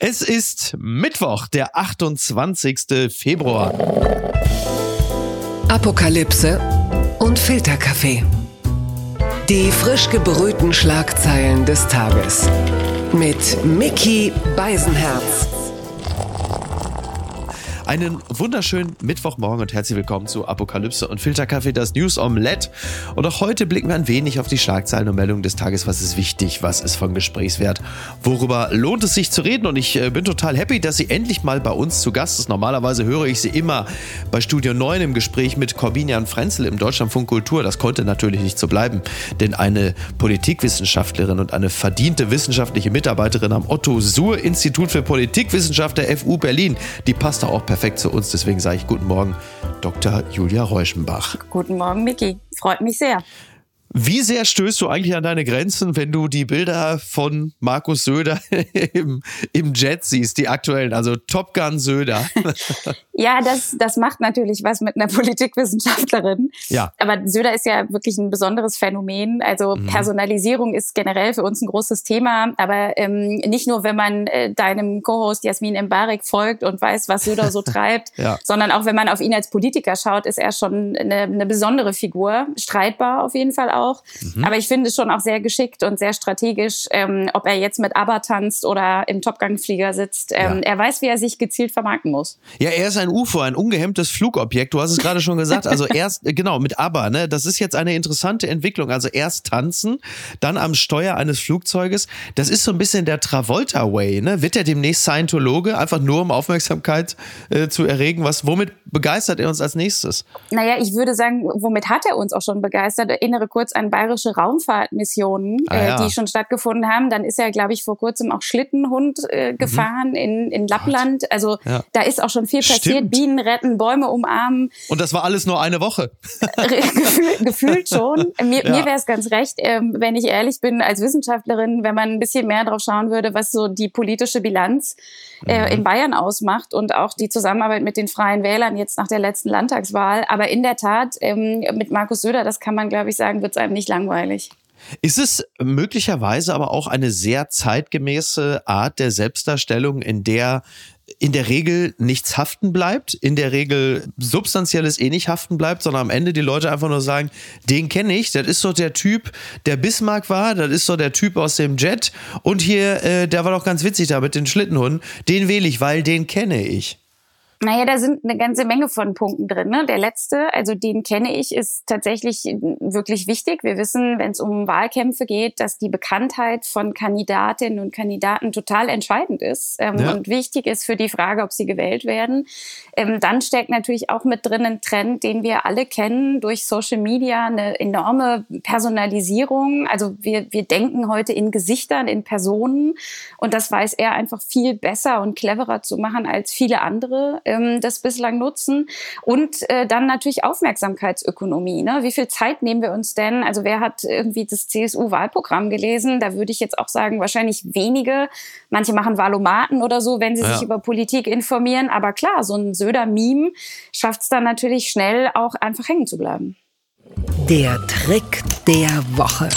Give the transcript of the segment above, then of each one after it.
Es ist Mittwoch, der 28. Februar. Apokalypse und Filterkaffee. Die frisch gebrühten Schlagzeilen des Tages. Mit Mickey Beisenherz. Einen wunderschönen Mittwochmorgen und herzlich willkommen zu Apokalypse und Filterkaffee, das News Omelette. Und auch heute blicken wir ein wenig auf die Schlagzeilen und Meldungen des Tages. Was ist wichtig? Was ist von Gesprächswert? Worüber lohnt es sich zu reden? Und ich äh, bin total happy, dass sie endlich mal bei uns zu Gast ist. Normalerweise höre ich sie immer bei Studio 9 im Gespräch mit Corbinian Frenzel im Deutschlandfunk Kultur. Das konnte natürlich nicht so bleiben, denn eine Politikwissenschaftlerin und eine verdiente wissenschaftliche Mitarbeiterin am Otto Suhr Institut für Politikwissenschaft der FU Berlin, die passt da auch perfekt perfekt zu uns. Deswegen sage ich guten Morgen, Dr. Julia Reuschenbach. Guten Morgen, Miki. Freut mich sehr. Wie sehr stößt du eigentlich an deine Grenzen, wenn du die Bilder von Markus Söder im, im Jet siehst, die aktuellen, also Top Gun Söder? Ja, das, das macht natürlich was mit einer Politikwissenschaftlerin. Ja. Aber Söder ist ja wirklich ein besonderes Phänomen. Also mhm. Personalisierung ist generell für uns ein großes Thema. Aber ähm, nicht nur, wenn man äh, deinem Co-Host Jasmin Embarek folgt und weiß, was Söder so treibt, ja. sondern auch wenn man auf ihn als Politiker schaut, ist er schon eine, eine besondere Figur. Streitbar auf jeden Fall auch. Mhm. Aber ich finde es schon auch sehr geschickt und sehr strategisch, ähm, ob er jetzt mit ABBA tanzt oder im Topgang-Flieger sitzt. Ähm, ja. Er weiß, wie er sich gezielt vermarkten muss. Ja, er ist ein UFO, ein ungehemmtes Flugobjekt. Du hast es gerade schon gesagt. Also erst, genau, mit ABBA, ne? Das ist jetzt eine interessante Entwicklung. Also erst tanzen, dann am Steuer eines Flugzeuges. Das ist so ein bisschen der Travolta-Way, ne? Wird er demnächst Scientologe, einfach nur um Aufmerksamkeit äh, zu erregen? Was, womit begeistert er uns als nächstes? Naja, ich würde sagen, womit hat er uns auch schon begeistert? Erinnere kurz an bayerische Raumfahrtmissionen, ah, ja. äh, die schon stattgefunden haben. Dann ist er, glaube ich, vor kurzem auch Schlittenhund äh, mhm. gefahren mhm. in, in Lappland. Also ja. da ist auch schon viel passiert. Stimmt. Bienen retten, Bäume umarmen. Und das war alles nur eine Woche. gefühlt, gefühlt schon. Mir, ja. mir wäre es ganz recht, ähm, wenn ich ehrlich bin, als Wissenschaftlerin, wenn man ein bisschen mehr drauf schauen würde, was so die politische Bilanz äh, mhm. in Bayern ausmacht und auch die Zusammenarbeit mit den Freien Wählern jetzt nach der letzten Landtagswahl. Aber in der Tat, ähm, mit Markus Söder, das kann man, glaube ich, sagen, wird es einem nicht langweilig. Ist es möglicherweise aber auch eine sehr zeitgemäße Art der Selbstdarstellung, in der in der Regel nichts haften bleibt, in der Regel substanzielles eh nicht haften bleibt, sondern am Ende die Leute einfach nur sagen, den kenne ich, das ist so der Typ, der Bismarck war, das ist so der Typ aus dem Jet und hier, äh, der war doch ganz witzig da mit den Schlittenhunden, den wähle ich, weil den kenne ich. Naja, da sind eine ganze Menge von Punkten drin. Ne? Der letzte, also den kenne ich, ist tatsächlich wirklich wichtig. Wir wissen, wenn es um Wahlkämpfe geht, dass die Bekanntheit von Kandidatinnen und Kandidaten total entscheidend ist ähm, ja. und wichtig ist für die Frage, ob sie gewählt werden. Ähm, dann steckt natürlich auch mit drin ein Trend, den wir alle kennen durch Social Media, eine enorme Personalisierung. Also wir, wir denken heute in Gesichtern, in Personen und das weiß er einfach viel besser und cleverer zu machen als viele andere ähm, das bislang nutzen. Und äh, dann natürlich Aufmerksamkeitsökonomie. Ne? Wie viel Zeit nehmen wir uns denn? Also wer hat irgendwie das CSU-Wahlprogramm gelesen? Da würde ich jetzt auch sagen, wahrscheinlich wenige. Manche machen Wahlomaten oder so, wenn sie ja. sich über Politik informieren. Aber klar, so ein Söder-Meme schafft es dann natürlich schnell auch einfach hängen zu bleiben. Der Trick der Woche.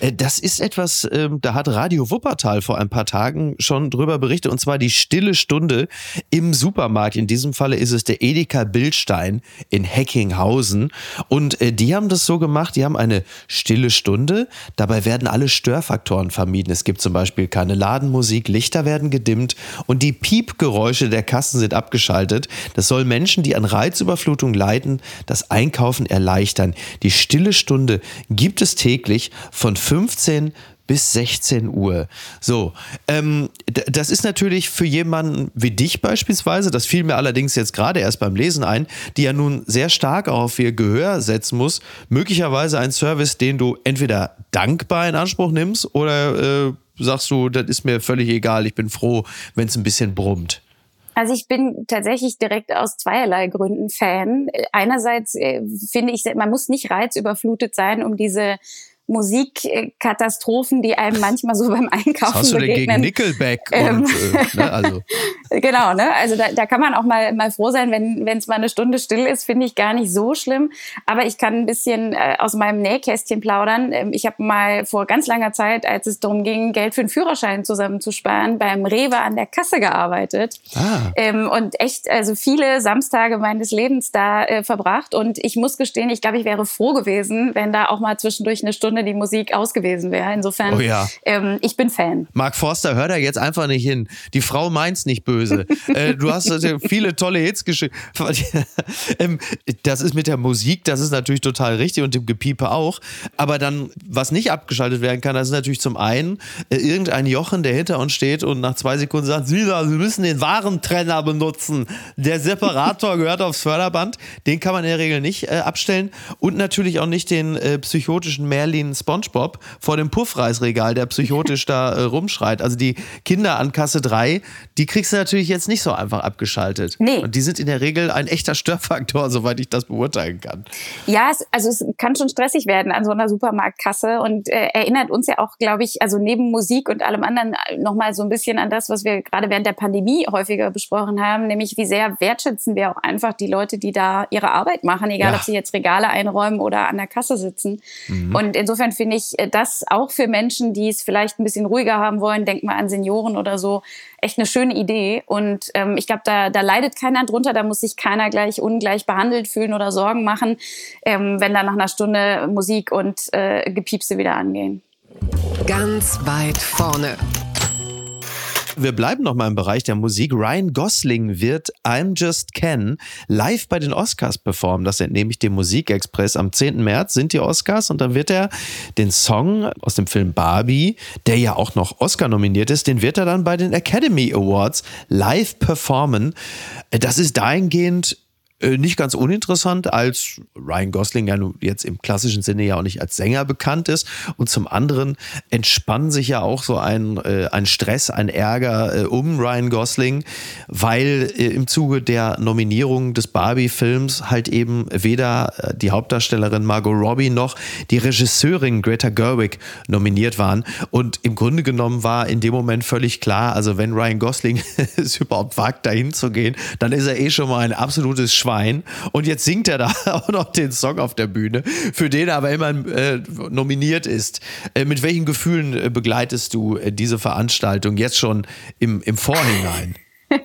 Äh, das ist etwas, ähm, da hat Radio Wuppertal vor ein paar Tagen schon drüber berichtet, und zwar die stille Stunde im Supermarkt. In diesem Falle ist es der Edeka Bildstein in Heckinghausen. Und äh, die haben das so gemacht, die haben eine stille Stunde. Dabei werden alle Störfaktoren vermieden. Es gibt zum Beispiel keine Ladenmusik, Lichter werden gedimmt und die Piepgeräusche der Kassen sind abgeschaltet. Das soll Menschen, die an Reizüberflutung leiden, das Einkaufen erleichtern. Die stille Stunde gibt es täglich von 15 bis 16 Uhr. So, ähm, das ist natürlich für jemanden wie dich beispielsweise, das fiel mir allerdings jetzt gerade erst beim Lesen ein, die ja nun sehr stark auf ihr Gehör setzen muss, möglicherweise ein Service, den du entweder dankbar in Anspruch nimmst oder äh, sagst du, das ist mir völlig egal, ich bin froh, wenn es ein bisschen brummt. Also ich bin tatsächlich direkt aus zweierlei Gründen Fan. Einerseits äh, finde ich, man muss nicht reizüberflutet sein, um diese Musikkatastrophen, die einem manchmal so beim Einkaufen Was hast du begegnen. denn gegen Nickelback? Ähm. Und, äh, ne, also. genau, ne? Also da, da kann man auch mal, mal froh sein, wenn es mal eine Stunde still ist, finde ich gar nicht so schlimm. Aber ich kann ein bisschen äh, aus meinem Nähkästchen plaudern. Ähm, ich habe mal vor ganz langer Zeit, als es darum ging, Geld für einen Führerschein zusammenzusparen, beim Rewe an der Kasse gearbeitet. Ah. Ähm, und echt, also viele Samstage meines Lebens da äh, verbracht. Und ich muss gestehen, ich glaube, ich wäre froh gewesen, wenn da auch mal zwischendurch eine Stunde die Musik aus gewesen wäre. Insofern, oh ja. ähm, ich bin Fan. Mark Forster, hör da jetzt einfach nicht hin. Die Frau meint's nicht böse. äh, du hast äh, viele tolle Hits geschrieben. ähm, das ist mit der Musik, das ist natürlich total richtig und dem Gepiepe auch. Aber dann, was nicht abgeschaltet werden kann, das ist natürlich zum einen äh, irgendein Jochen, der hinter uns steht und nach zwei Sekunden sagt, Sie, Sie müssen den Warentrenner benutzen. Der Separator gehört aufs Förderband. Den kann man in der Regel nicht äh, abstellen. Und natürlich auch nicht den äh, psychotischen Merlin Spongebob vor dem Puffreisregal, der psychotisch da äh, rumschreit. Also die Kinder an Kasse 3, die kriegst du natürlich jetzt nicht so einfach abgeschaltet. Nee. Und die sind in der Regel ein echter Störfaktor, soweit ich das beurteilen kann. Ja, es, also es kann schon stressig werden an so einer Supermarktkasse und äh, erinnert uns ja auch, glaube ich, also neben Musik und allem anderen äh, nochmal so ein bisschen an das, was wir gerade während der Pandemie häufiger besprochen haben, nämlich wie sehr wertschätzen wir auch einfach die Leute, die da ihre Arbeit machen, egal ja. ob sie jetzt Regale einräumen oder an der Kasse sitzen. Mhm. Und insofern finde ich äh, das auch für Menschen, die es vielleicht ein bisschen ruhiger haben wollen, denk mal an Senioren oder so, echt eine schöne Idee. Und ähm, ich glaube, da, da leidet keiner drunter, da muss sich keiner gleich ungleich behandelt fühlen oder Sorgen machen, ähm, wenn da nach einer Stunde Musik und äh, Gepiepse wieder angehen. Ganz weit vorne wir bleiben noch mal im Bereich der Musik. Ryan Gosling wird I'm Just Ken live bei den Oscars performen. Das entnehme ich dem Musikexpress. Am 10. März sind die Oscars und dann wird er den Song aus dem Film Barbie, der ja auch noch Oscar nominiert ist, den wird er dann bei den Academy Awards live performen. Das ist dahingehend nicht ganz uninteressant, als Ryan Gosling ja nun jetzt im klassischen Sinne ja auch nicht als Sänger bekannt ist. Und zum anderen entspannt sich ja auch so ein, äh, ein Stress, ein Ärger äh, um Ryan Gosling, weil äh, im Zuge der Nominierung des Barbie-Films halt eben weder äh, die Hauptdarstellerin Margot Robbie noch die Regisseurin Greta Gerwig nominiert waren. Und im Grunde genommen war in dem Moment völlig klar, also wenn Ryan Gosling es überhaupt wagt, dahin zu gehen, dann ist er eh schon mal ein absolutes Schwein Schwein. Und jetzt singt er da auch noch den Song auf der Bühne, für den er aber immer äh, nominiert ist. Äh, mit welchen Gefühlen äh, begleitest du äh, diese Veranstaltung jetzt schon im, im Vorhinein?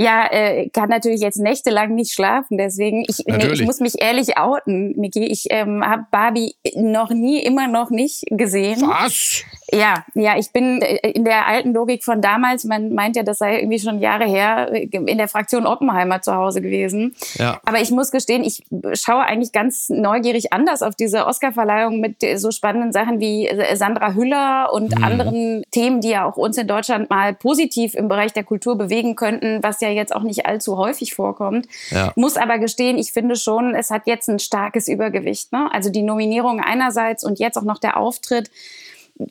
ja, äh, kann natürlich jetzt nächtelang nicht schlafen. Deswegen, ich, nee, ich muss mich ehrlich outen, Miki. Ich ähm, habe Barbie noch nie, immer noch nicht gesehen. Was? Ja, ja, ich bin äh, in der alten Logik von damals, man meint ja, das sei irgendwie schon Jahre her, in der Fraktion Oppenheimer zu Hause gewesen. Ja. Aber ich muss gestehen, ich schaue eigentlich ganz neugierig anders auf diese Oscarverleihung mit so spannenden Sachen wie äh, Sandra Hüller und mhm. anderen Themen, die ja auch uns in Deutschland mal positiv im Bereich der Kultur bewegen könnten, was ja jetzt auch nicht allzu häufig vorkommt. Ja. Muss aber gestehen, ich finde schon, es hat jetzt ein starkes Übergewicht. Ne? Also die Nominierung einerseits und jetzt auch noch der Auftritt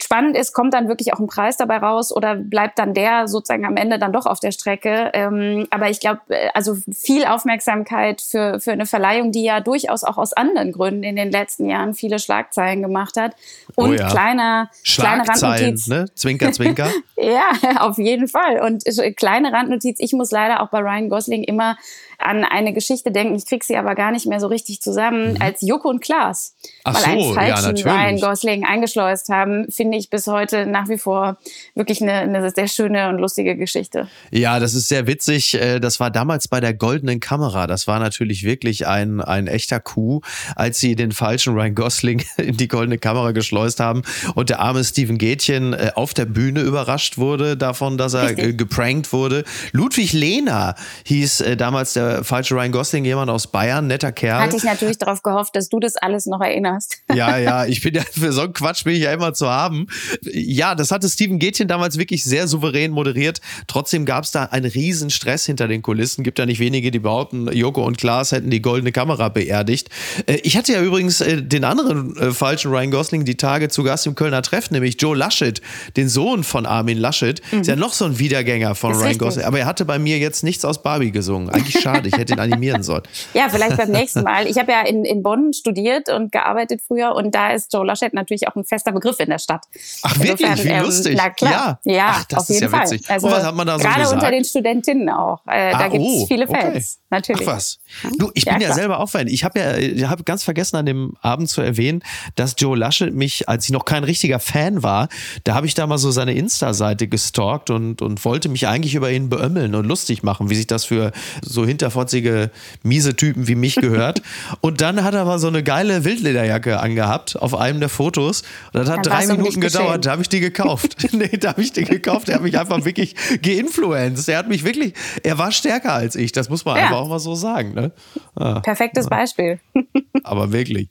spannend ist, kommt dann wirklich auch ein Preis dabei raus oder bleibt dann der sozusagen am Ende dann doch auf der Strecke. Ähm, aber ich glaube, äh, also viel Aufmerksamkeit für, für eine Verleihung, die ja durchaus auch aus anderen Gründen in den letzten Jahren viele Schlagzeilen gemacht hat. Und oh ja. kleiner, kleine Randnotiz. Ne? Zwinker, zwinker. ja, auf jeden Fall. Und äh, kleine Randnotiz, ich muss leider auch bei Ryan Gosling immer an eine Geschichte denken, ich krieg sie aber gar nicht mehr so richtig zusammen, mhm. als Joko und Klaas. Ach weil so, einen falschen ja, Ryan Gosling eingeschleust haben, finde ich bis heute nach wie vor wirklich eine, eine sehr schöne und lustige Geschichte. Ja, das ist sehr witzig. Äh, das war damals bei der goldenen Kamera. Das war natürlich wirklich ein, ein echter Coup, als sie den falschen Ryan Gosling in die goldene Kamera geschleust haben und der arme Steven Gätchen äh, auf der Bühne überrascht wurde davon, dass er Richtig. geprankt wurde. Ludwig Lehner hieß äh, damals der falsche Ryan Gosling, jemand aus Bayern, netter Kerl. Hatte ich natürlich darauf gehofft, dass du das alles noch erinnerst. Ja, ja, ich bin ja, für so einen Quatsch bin ich ja immer zu haben. Ja, das hatte Steven Gätchen damals wirklich sehr souverän moderiert. Trotzdem gab es da einen riesen Stress hinter den Kulissen. Gibt ja nicht wenige, die behaupten, Joko und Klaas hätten die goldene Kamera beerdigt. Äh, ich hatte ja übrigens äh, den anderen äh, falschen Ryan Gosling die Tage zu Gast im Kölner Treff, nämlich Joe Laschet, den Sohn von Armin Laschet. Mhm. Ist ja noch so ein Wiedergänger von Ryan richtig. Gosling. Aber er hatte bei mir jetzt nichts aus Barbie gesungen. Eigentlich schade. Ich hätte ihn animieren sollen. ja, vielleicht beim nächsten Mal. Ich habe ja in, in Bonn studiert und gearbeitet früher und da ist Joe Laschet natürlich auch ein fester Begriff in der Stadt. Ach wirklich, Insofern, wie ähm, lustig. Na klar, ja, ja Ach, das auf jeden Fall. Also, Und was hat man da so gerade gesagt? unter den Studentinnen auch. Äh, ah, da gibt es oh, viele Fans, okay. natürlich. Ach was. Du, ich ja, bin ja selber auch Fan. Ich habe ja, ich habe ganz vergessen an dem Abend zu erwähnen, dass Joe Laschet mich, als ich noch kein richtiger Fan war, da habe ich da mal so seine Insta-Seite gestalkt und, und wollte mich eigentlich über ihn beömmeln und lustig machen, wie sich das für so hinterfotzige, miese Typen wie mich gehört. und dann hat er aber so eine geile Wildlederjacke angehabt auf einem der Fotos. Und das hat dann drei Minuten gedauert, da habe ich die gekauft. nee, da habe ich die gekauft. Er hat mich einfach wirklich geinfluenced. Er hat mich wirklich, er war stärker als ich. Das muss man ja. einfach auch mal so sagen. Ne? Ah. Perfektes Beispiel. aber wirklich.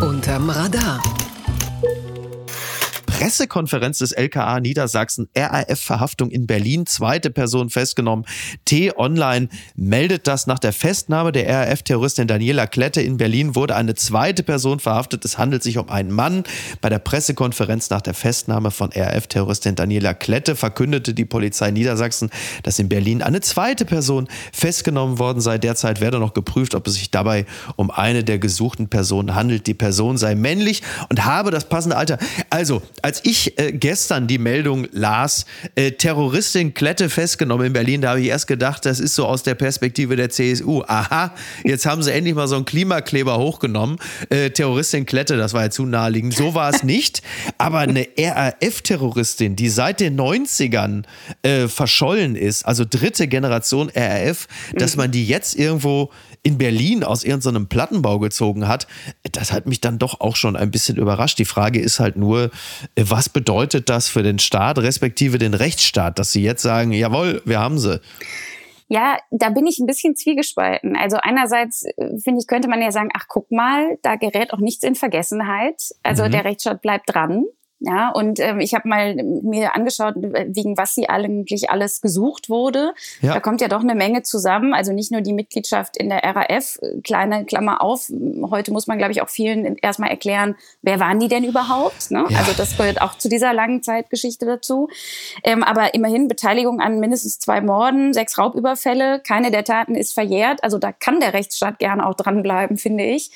Unterm Radar. Pressekonferenz des LKA Niedersachsen, RAF-Verhaftung in Berlin, zweite Person festgenommen. T-Online meldet das nach der Festnahme der RAF-Terroristin Daniela Klette in Berlin wurde eine zweite Person verhaftet. Es handelt sich um einen Mann. Bei der Pressekonferenz nach der Festnahme von RAF-Terroristin Daniela Klette verkündete die Polizei Niedersachsen, dass in Berlin eine zweite Person festgenommen worden sei. Derzeit werde noch geprüft, ob es sich dabei um eine der gesuchten Personen handelt. Die Person sei männlich und habe das passende Alter. Also, als ich äh, gestern die Meldung las, äh, Terroristin Klette festgenommen in Berlin, da habe ich erst gedacht, das ist so aus der Perspektive der CSU. Aha, jetzt haben sie endlich mal so einen Klimakleber hochgenommen. Äh, Terroristin Klette, das war ja zu naheliegend. So war es nicht. Aber eine RAF-Terroristin, die seit den 90ern äh, verschollen ist, also dritte Generation RAF, dass mhm. man die jetzt irgendwo in Berlin aus irgendeinem Plattenbau gezogen hat, das hat mich dann doch auch schon ein bisschen überrascht. Die Frage ist halt nur, was bedeutet das für den Staat, respektive den Rechtsstaat, dass sie jetzt sagen, jawohl, wir haben sie. Ja, da bin ich ein bisschen zwiegespalten. Also einerseits äh, finde ich, könnte man ja sagen, ach guck mal, da gerät auch nichts in Vergessenheit. Also mhm. der Rechtsstaat bleibt dran. Ja, und ähm, ich habe mal mir angeschaut, wegen was sie eigentlich alles gesucht wurde. Ja. Da kommt ja doch eine Menge zusammen. Also nicht nur die Mitgliedschaft in der RAF, kleine Klammer auf. Heute muss man, glaube ich, auch vielen erstmal erklären, wer waren die denn überhaupt? Ne? Ja. Also das gehört auch zu dieser langen Zeitgeschichte dazu. Ähm, aber immerhin Beteiligung an mindestens zwei Morden, sechs Raubüberfälle. Keine der Taten ist verjährt. Also da kann der Rechtsstaat gerne auch dranbleiben, finde ich.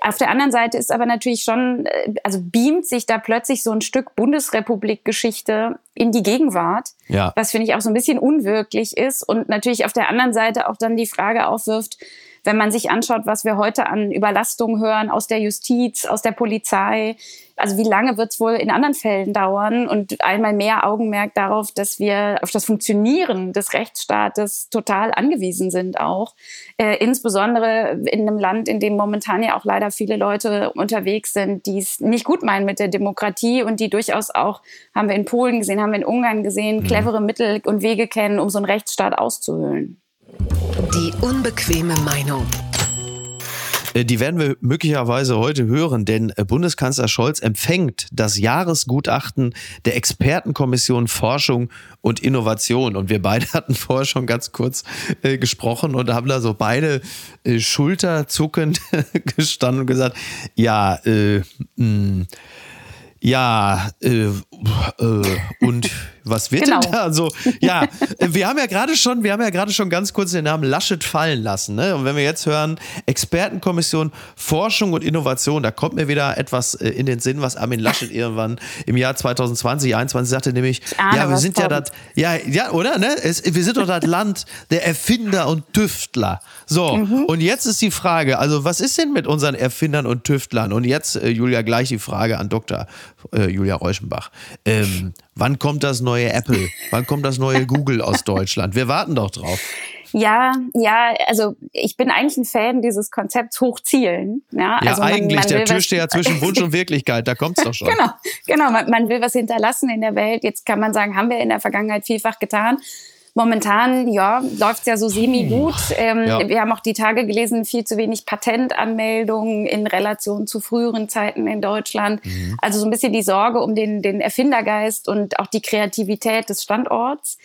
Auf der anderen Seite ist aber natürlich schon, äh, also beamt sich da plötzlich so ein Stück Bundesrepublik-Geschichte in die Gegenwart, ja. was finde ich auch so ein bisschen unwirklich ist und natürlich auf der anderen Seite auch dann die Frage aufwirft, wenn man sich anschaut, was wir heute an Überlastungen hören aus der Justiz, aus der Polizei, also wie lange wird es wohl in anderen Fällen dauern und einmal mehr Augenmerk darauf, dass wir auf das Funktionieren des Rechtsstaates total angewiesen sind auch. Äh, insbesondere in einem Land, in dem momentan ja auch leider viele Leute unterwegs sind, die es nicht gut meinen mit der Demokratie und die durchaus auch, haben wir in Polen gesehen, haben wir in Ungarn gesehen, mhm. clevere Mittel und Wege kennen, um so einen Rechtsstaat auszuhöhlen. Die unbequeme Meinung. Äh, die werden wir möglicherweise heute hören, denn äh, Bundeskanzler Scholz empfängt das Jahresgutachten der Expertenkommission Forschung und Innovation. Und wir beide hatten vorher schon ganz kurz äh, gesprochen und haben da so beide äh, schulterzuckend gestanden und gesagt, ja, äh, mh, ja, äh, äh, und was wird genau. denn da? Also, ja, wir haben ja gerade schon, wir haben ja gerade schon ganz kurz den Namen Laschet fallen lassen. Ne? Und wenn wir jetzt hören, Expertenkommission Forschung und Innovation, da kommt mir wieder etwas äh, in den Sinn, was Armin Laschet irgendwann im Jahr 2020, 2021 sagte, nämlich, ahne, ja, wir sind kommt. ja das, ja, ja, oder? Ne? Es, wir sind doch das Land der Erfinder und Tüftler. So, mhm. und jetzt ist die Frage, also was ist denn mit unseren Erfindern und Tüftlern? Und jetzt, äh, Julia, gleich die Frage an Dr. Äh, Julia Reuschenbach. Ähm, Wann kommt das neue Apple? Wann kommt das neue Google aus Deutschland? Wir warten doch drauf. Ja, ja, also ich bin eigentlich ein Fan dieses Konzepts Hochzielen. Ja, ja also man, eigentlich, man der Türsteher zwischen Wunsch und Wirklichkeit, da kommt's doch schon. genau, genau, man, man will was hinterlassen in der Welt. Jetzt kann man sagen, haben wir in der Vergangenheit vielfach getan. Momentan, ja, läuft's ja so semi-gut. Ähm, ja. Wir haben auch die Tage gelesen, viel zu wenig Patentanmeldungen in Relation zu früheren Zeiten in Deutschland. Mhm. Also so ein bisschen die Sorge um den, den Erfindergeist und auch die Kreativität des Standorts.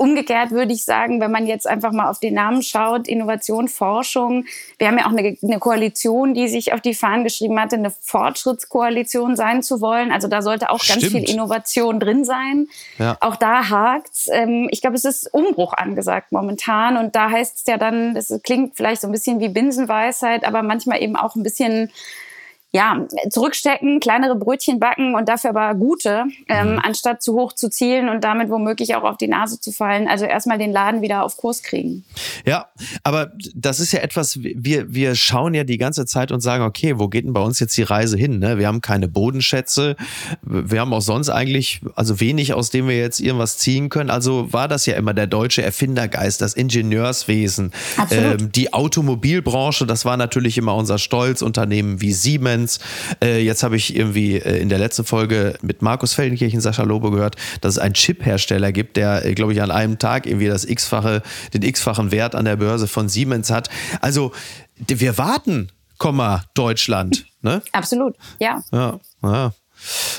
Umgekehrt würde ich sagen, wenn man jetzt einfach mal auf den Namen schaut, Innovation, Forschung. Wir haben ja auch eine, eine Koalition, die sich auf die Fahnen geschrieben hatte, eine Fortschrittskoalition sein zu wollen. Also da sollte auch Stimmt. ganz viel Innovation drin sein. Ja. Auch da hakt's. Ähm, ich glaube, es ist Umbruch angesagt momentan. Und da heißt es ja dann, es klingt vielleicht so ein bisschen wie Binsenweisheit, aber manchmal eben auch ein bisschen ja, zurückstecken, kleinere Brötchen backen und dafür aber gute, ähm, mhm. anstatt zu hoch zu zielen und damit womöglich auch auf die Nase zu fallen. Also erstmal den Laden wieder auf Kurs kriegen. Ja, aber das ist ja etwas, wir, wir schauen ja die ganze Zeit und sagen, okay, wo geht denn bei uns jetzt die Reise hin? Ne? Wir haben keine Bodenschätze, wir haben auch sonst eigentlich, also wenig, aus dem wir jetzt irgendwas ziehen können. Also war das ja immer der deutsche Erfindergeist, das Ingenieurswesen, ähm, die Automobilbranche, das war natürlich immer unser Stolz, Unternehmen wie Siemens, Siemens. Äh, jetzt habe ich irgendwie äh, in der letzten Folge mit Markus Feldenkirchen, Sascha Lobe gehört, dass es einen Chip-Hersteller gibt, der, äh, glaube ich, an einem Tag irgendwie das x-fache, den x-fachen Wert an der Börse von Siemens hat. Also wir warten, Komma, Deutschland. Ne? Absolut, ja. Ja, ja.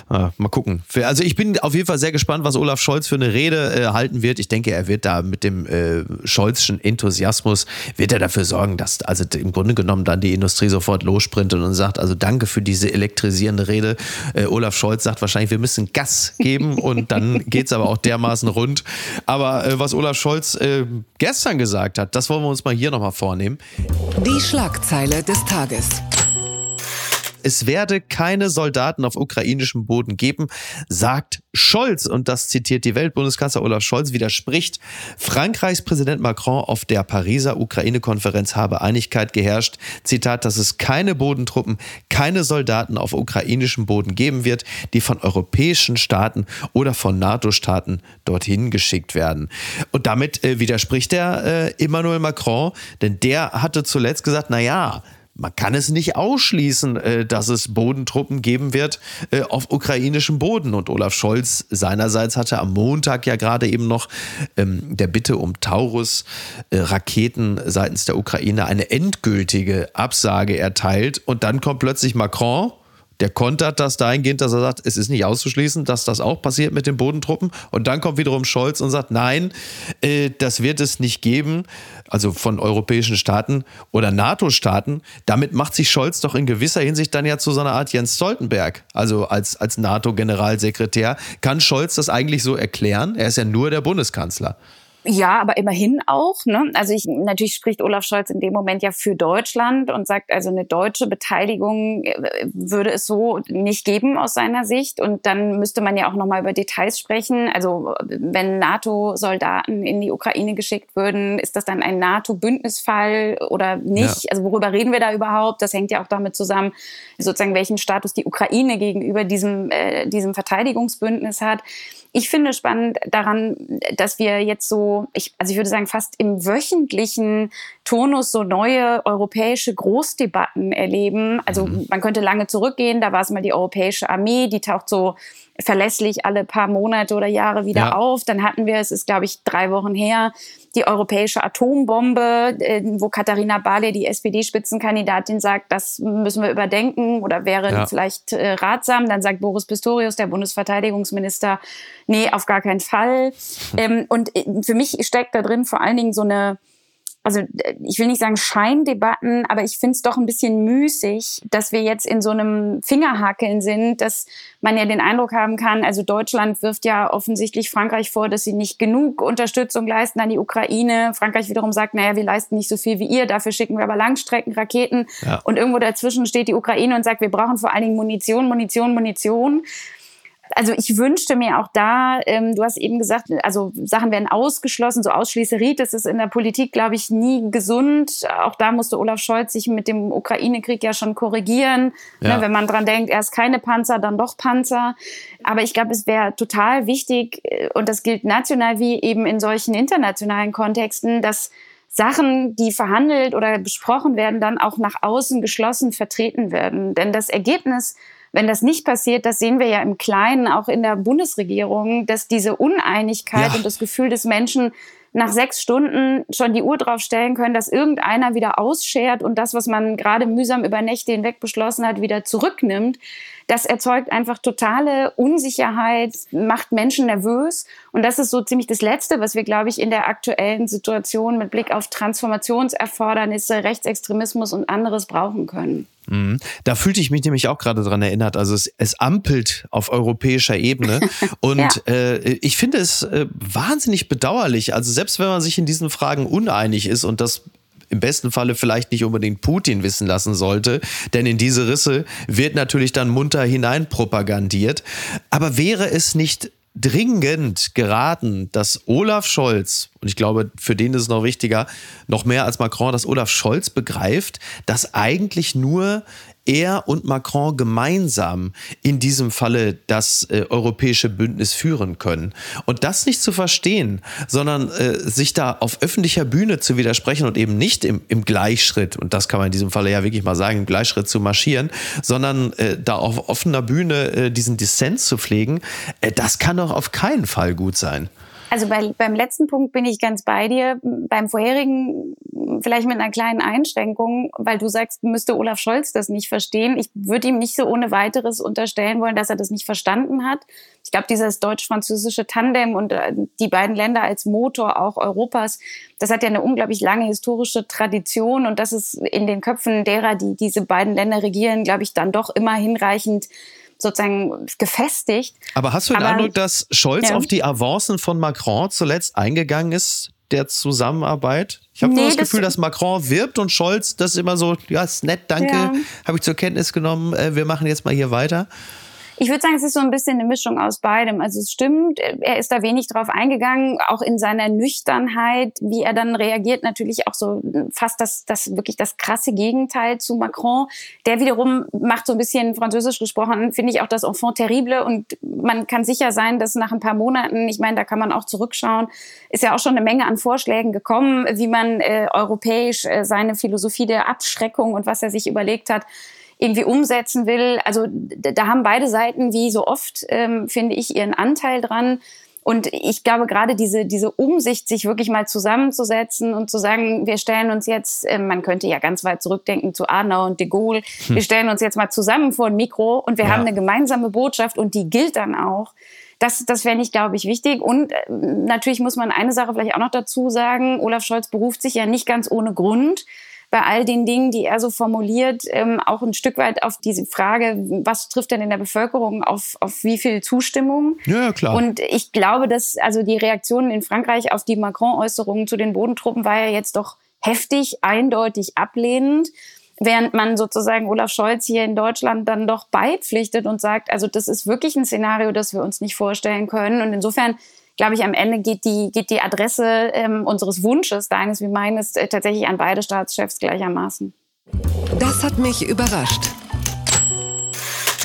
Ah, mal gucken. Also ich bin auf jeden Fall sehr gespannt, was Olaf Scholz für eine Rede äh, halten wird. Ich denke, er wird da mit dem äh, Scholzschen Enthusiasmus, wird er dafür sorgen, dass also im Grunde genommen dann die Industrie sofort lossprintet und sagt, also danke für diese elektrisierende Rede. Äh, Olaf Scholz sagt wahrscheinlich, wir müssen Gas geben und dann geht es aber auch dermaßen rund. Aber äh, was Olaf Scholz äh, gestern gesagt hat, das wollen wir uns mal hier nochmal vornehmen. Die Schlagzeile des Tages. Es werde keine Soldaten auf ukrainischem Boden geben, sagt Scholz. Und das zitiert die Weltbundeskanzler Olaf Scholz, widerspricht. Frankreichs Präsident Macron auf der Pariser Ukraine-Konferenz habe Einigkeit geherrscht. Zitat, dass es keine Bodentruppen, keine Soldaten auf ukrainischem Boden geben wird, die von europäischen Staaten oder von NATO-Staaten dorthin geschickt werden. Und damit äh, widerspricht er äh, Emmanuel Macron, denn der hatte zuletzt gesagt, na ja, man kann es nicht ausschließen, äh, dass es Bodentruppen geben wird äh, auf ukrainischem Boden. Und Olaf Scholz seinerseits hatte am Montag ja gerade eben noch ähm, der Bitte um Taurus-Raketen äh, seitens der Ukraine eine endgültige Absage erteilt. Und dann kommt plötzlich Macron der kontert das dahingehend, dass er sagt, es ist nicht auszuschließen, dass das auch passiert mit den Bodentruppen. Und dann kommt wiederum Scholz und sagt, nein, äh, das wird es nicht geben, also von europäischen Staaten oder NATO-Staaten. Damit macht sich Scholz doch in gewisser Hinsicht dann ja zu so einer Art Jens Stoltenberg, also als, als NATO-Generalsekretär. Kann Scholz das eigentlich so erklären? Er ist ja nur der Bundeskanzler. Ja, aber immerhin auch. Ne? Also ich, natürlich spricht Olaf Scholz in dem Moment ja für Deutschland und sagt, also eine deutsche Beteiligung äh, würde es so nicht geben aus seiner Sicht. Und dann müsste man ja auch nochmal über Details sprechen. Also wenn NATO-Soldaten in die Ukraine geschickt würden, ist das dann ein NATO-Bündnisfall oder nicht? Ja. Also worüber reden wir da überhaupt? Das hängt ja auch damit zusammen, sozusagen welchen Status die Ukraine gegenüber diesem, äh, diesem Verteidigungsbündnis hat. Ich finde spannend daran, dass wir jetzt so, ich, also ich würde sagen, fast im wöchentlichen Tonus so neue europäische Großdebatten erleben. Also mhm. man könnte lange zurückgehen, da war es mal die europäische Armee, die taucht so verlässlich alle paar Monate oder Jahre wieder ja. auf. Dann hatten wir, es ist glaube ich drei Wochen her, die europäische Atombombe, äh, wo Katharina Barley, die SPD-Spitzenkandidatin, sagt, das müssen wir überdenken oder wäre ja. vielleicht äh, ratsam. Dann sagt Boris Pistorius, der Bundesverteidigungsminister, nee, auf gar keinen Fall. Ähm, und äh, für mich steckt da drin vor allen Dingen so eine also äh, ich will nicht sagen Scheindebatten, aber ich finde es doch ein bisschen müßig, dass wir jetzt in so einem Fingerhakeln sind, dass man ja den Eindruck haben kann, also Deutschland wirft ja offensichtlich Frankreich vor, dass sie nicht genug Unterstützung leisten an die Ukraine. Frankreich wiederum sagt, naja, wir leisten nicht so viel wie ihr, dafür schicken wir aber Langstreckenraketen. Ja. Und irgendwo dazwischen steht die Ukraine und sagt, wir brauchen vor allen Dingen Munition, Munition, Munition also ich wünschte mir auch da, ähm, du hast eben gesagt, also Sachen werden ausgeschlossen, so Ausschließeritis ist in der Politik, glaube ich, nie gesund. Auch da musste Olaf Scholz sich mit dem Ukraine-Krieg ja schon korrigieren. Ne, ja. Ne, wenn man dran denkt, erst keine Panzer, dann doch Panzer. Aber ich glaube, es wäre total wichtig, äh, und das gilt national wie eben in solchen internationalen Kontexten, dass Sachen, die verhandelt oder besprochen werden, dann auch nach außen geschlossen vertreten werden. Denn das Ergebnis wenn das nicht passiert, das sehen wir ja im Kleinen auch in der Bundesregierung, dass diese Uneinigkeit ja. und das Gefühl des Menschen nach sechs Stunden schon die Uhr drauf stellen können, dass irgendeiner wieder ausschert und das, was man gerade mühsam über Nächte hinweg beschlossen hat, wieder zurücknimmt. Das erzeugt einfach totale Unsicherheit, macht Menschen nervös. Und das ist so ziemlich das Letzte, was wir, glaube ich, in der aktuellen Situation mit Blick auf Transformationserfordernisse, Rechtsextremismus und anderes brauchen können. Mhm. Da fühlte ich mich nämlich auch gerade dran erinnert. Also es, es ampelt auf europäischer Ebene. Und ja. äh, ich finde es äh, wahnsinnig bedauerlich. Also selbst wenn man sich in diesen Fragen uneinig ist und das im besten Falle vielleicht nicht unbedingt Putin wissen lassen sollte, denn in diese Risse wird natürlich dann munter hinein propagandiert. Aber wäre es nicht dringend geraten, dass Olaf Scholz, und ich glaube, für den ist es noch wichtiger, noch mehr als Macron, dass Olaf Scholz begreift, dass eigentlich nur er und Macron gemeinsam in diesem Falle das äh, europäische Bündnis führen können. Und das nicht zu verstehen, sondern äh, sich da auf öffentlicher Bühne zu widersprechen und eben nicht im, im, Gleichschritt, und das kann man in diesem Falle ja wirklich mal sagen, im Gleichschritt zu marschieren, sondern äh, da auf offener Bühne äh, diesen Dissens zu pflegen, äh, das kann doch auf keinen Fall gut sein. Also bei, beim letzten Punkt bin ich ganz bei dir. Beim vorherigen vielleicht mit einer kleinen Einschränkung, weil du sagst, müsste Olaf Scholz das nicht verstehen. Ich würde ihm nicht so ohne weiteres unterstellen wollen, dass er das nicht verstanden hat. Ich glaube, dieses deutsch-französische Tandem und äh, die beiden Länder als Motor auch Europas, das hat ja eine unglaublich lange historische Tradition und das ist in den Köpfen derer, die diese beiden Länder regieren, glaube ich, dann doch immer hinreichend sozusagen gefestigt. Aber hast du den Aber, Eindruck, dass Scholz ja. auf die Avancen von Macron zuletzt eingegangen ist, der Zusammenarbeit? Ich habe nee, das Gefühl, das dass Macron wirbt und Scholz das immer so, ja, ist nett, danke, ja. habe ich zur Kenntnis genommen, äh, wir machen jetzt mal hier weiter. Ich würde sagen, es ist so ein bisschen eine Mischung aus beidem. Also es stimmt, er ist da wenig drauf eingegangen, auch in seiner Nüchternheit, wie er dann reagiert, natürlich auch so fast das, das wirklich das krasse Gegenteil zu Macron. Der wiederum macht so ein bisschen französisch gesprochen, finde ich auch das Enfant terrible und man kann sicher sein, dass nach ein paar Monaten, ich meine, da kann man auch zurückschauen, ist ja auch schon eine Menge an Vorschlägen gekommen, wie man äh, europäisch äh, seine Philosophie der Abschreckung und was er sich überlegt hat, irgendwie umsetzen will. Also da haben beide Seiten, wie so oft, ähm, finde ich, ihren Anteil dran. Und ich glaube, gerade diese, diese Umsicht, sich wirklich mal zusammenzusetzen und zu sagen, wir stellen uns jetzt, äh, man könnte ja ganz weit zurückdenken zu Arnau und de Gaulle, hm. wir stellen uns jetzt mal zusammen vor ein Mikro und wir ja. haben eine gemeinsame Botschaft und die gilt dann auch. Das, das wäre nicht, glaube ich, wichtig. Und äh, natürlich muss man eine Sache vielleicht auch noch dazu sagen. Olaf Scholz beruft sich ja nicht ganz ohne Grund bei all den Dingen, die er so formuliert, ähm, auch ein Stück weit auf diese Frage, was trifft denn in der Bevölkerung auf, auf wie viel Zustimmung? Ja, klar. Und ich glaube, dass also die Reaktionen in Frankreich auf die Macron-Äußerungen zu den Bodentruppen war ja jetzt doch heftig, eindeutig ablehnend während man sozusagen Olaf Scholz hier in Deutschland dann doch beipflichtet und sagt, also das ist wirklich ein Szenario, das wir uns nicht vorstellen können. Und insofern glaube ich, am Ende geht die, geht die Adresse ähm, unseres Wunsches, deines wie meines, äh, tatsächlich an beide Staatschefs gleichermaßen. Das hat mich überrascht.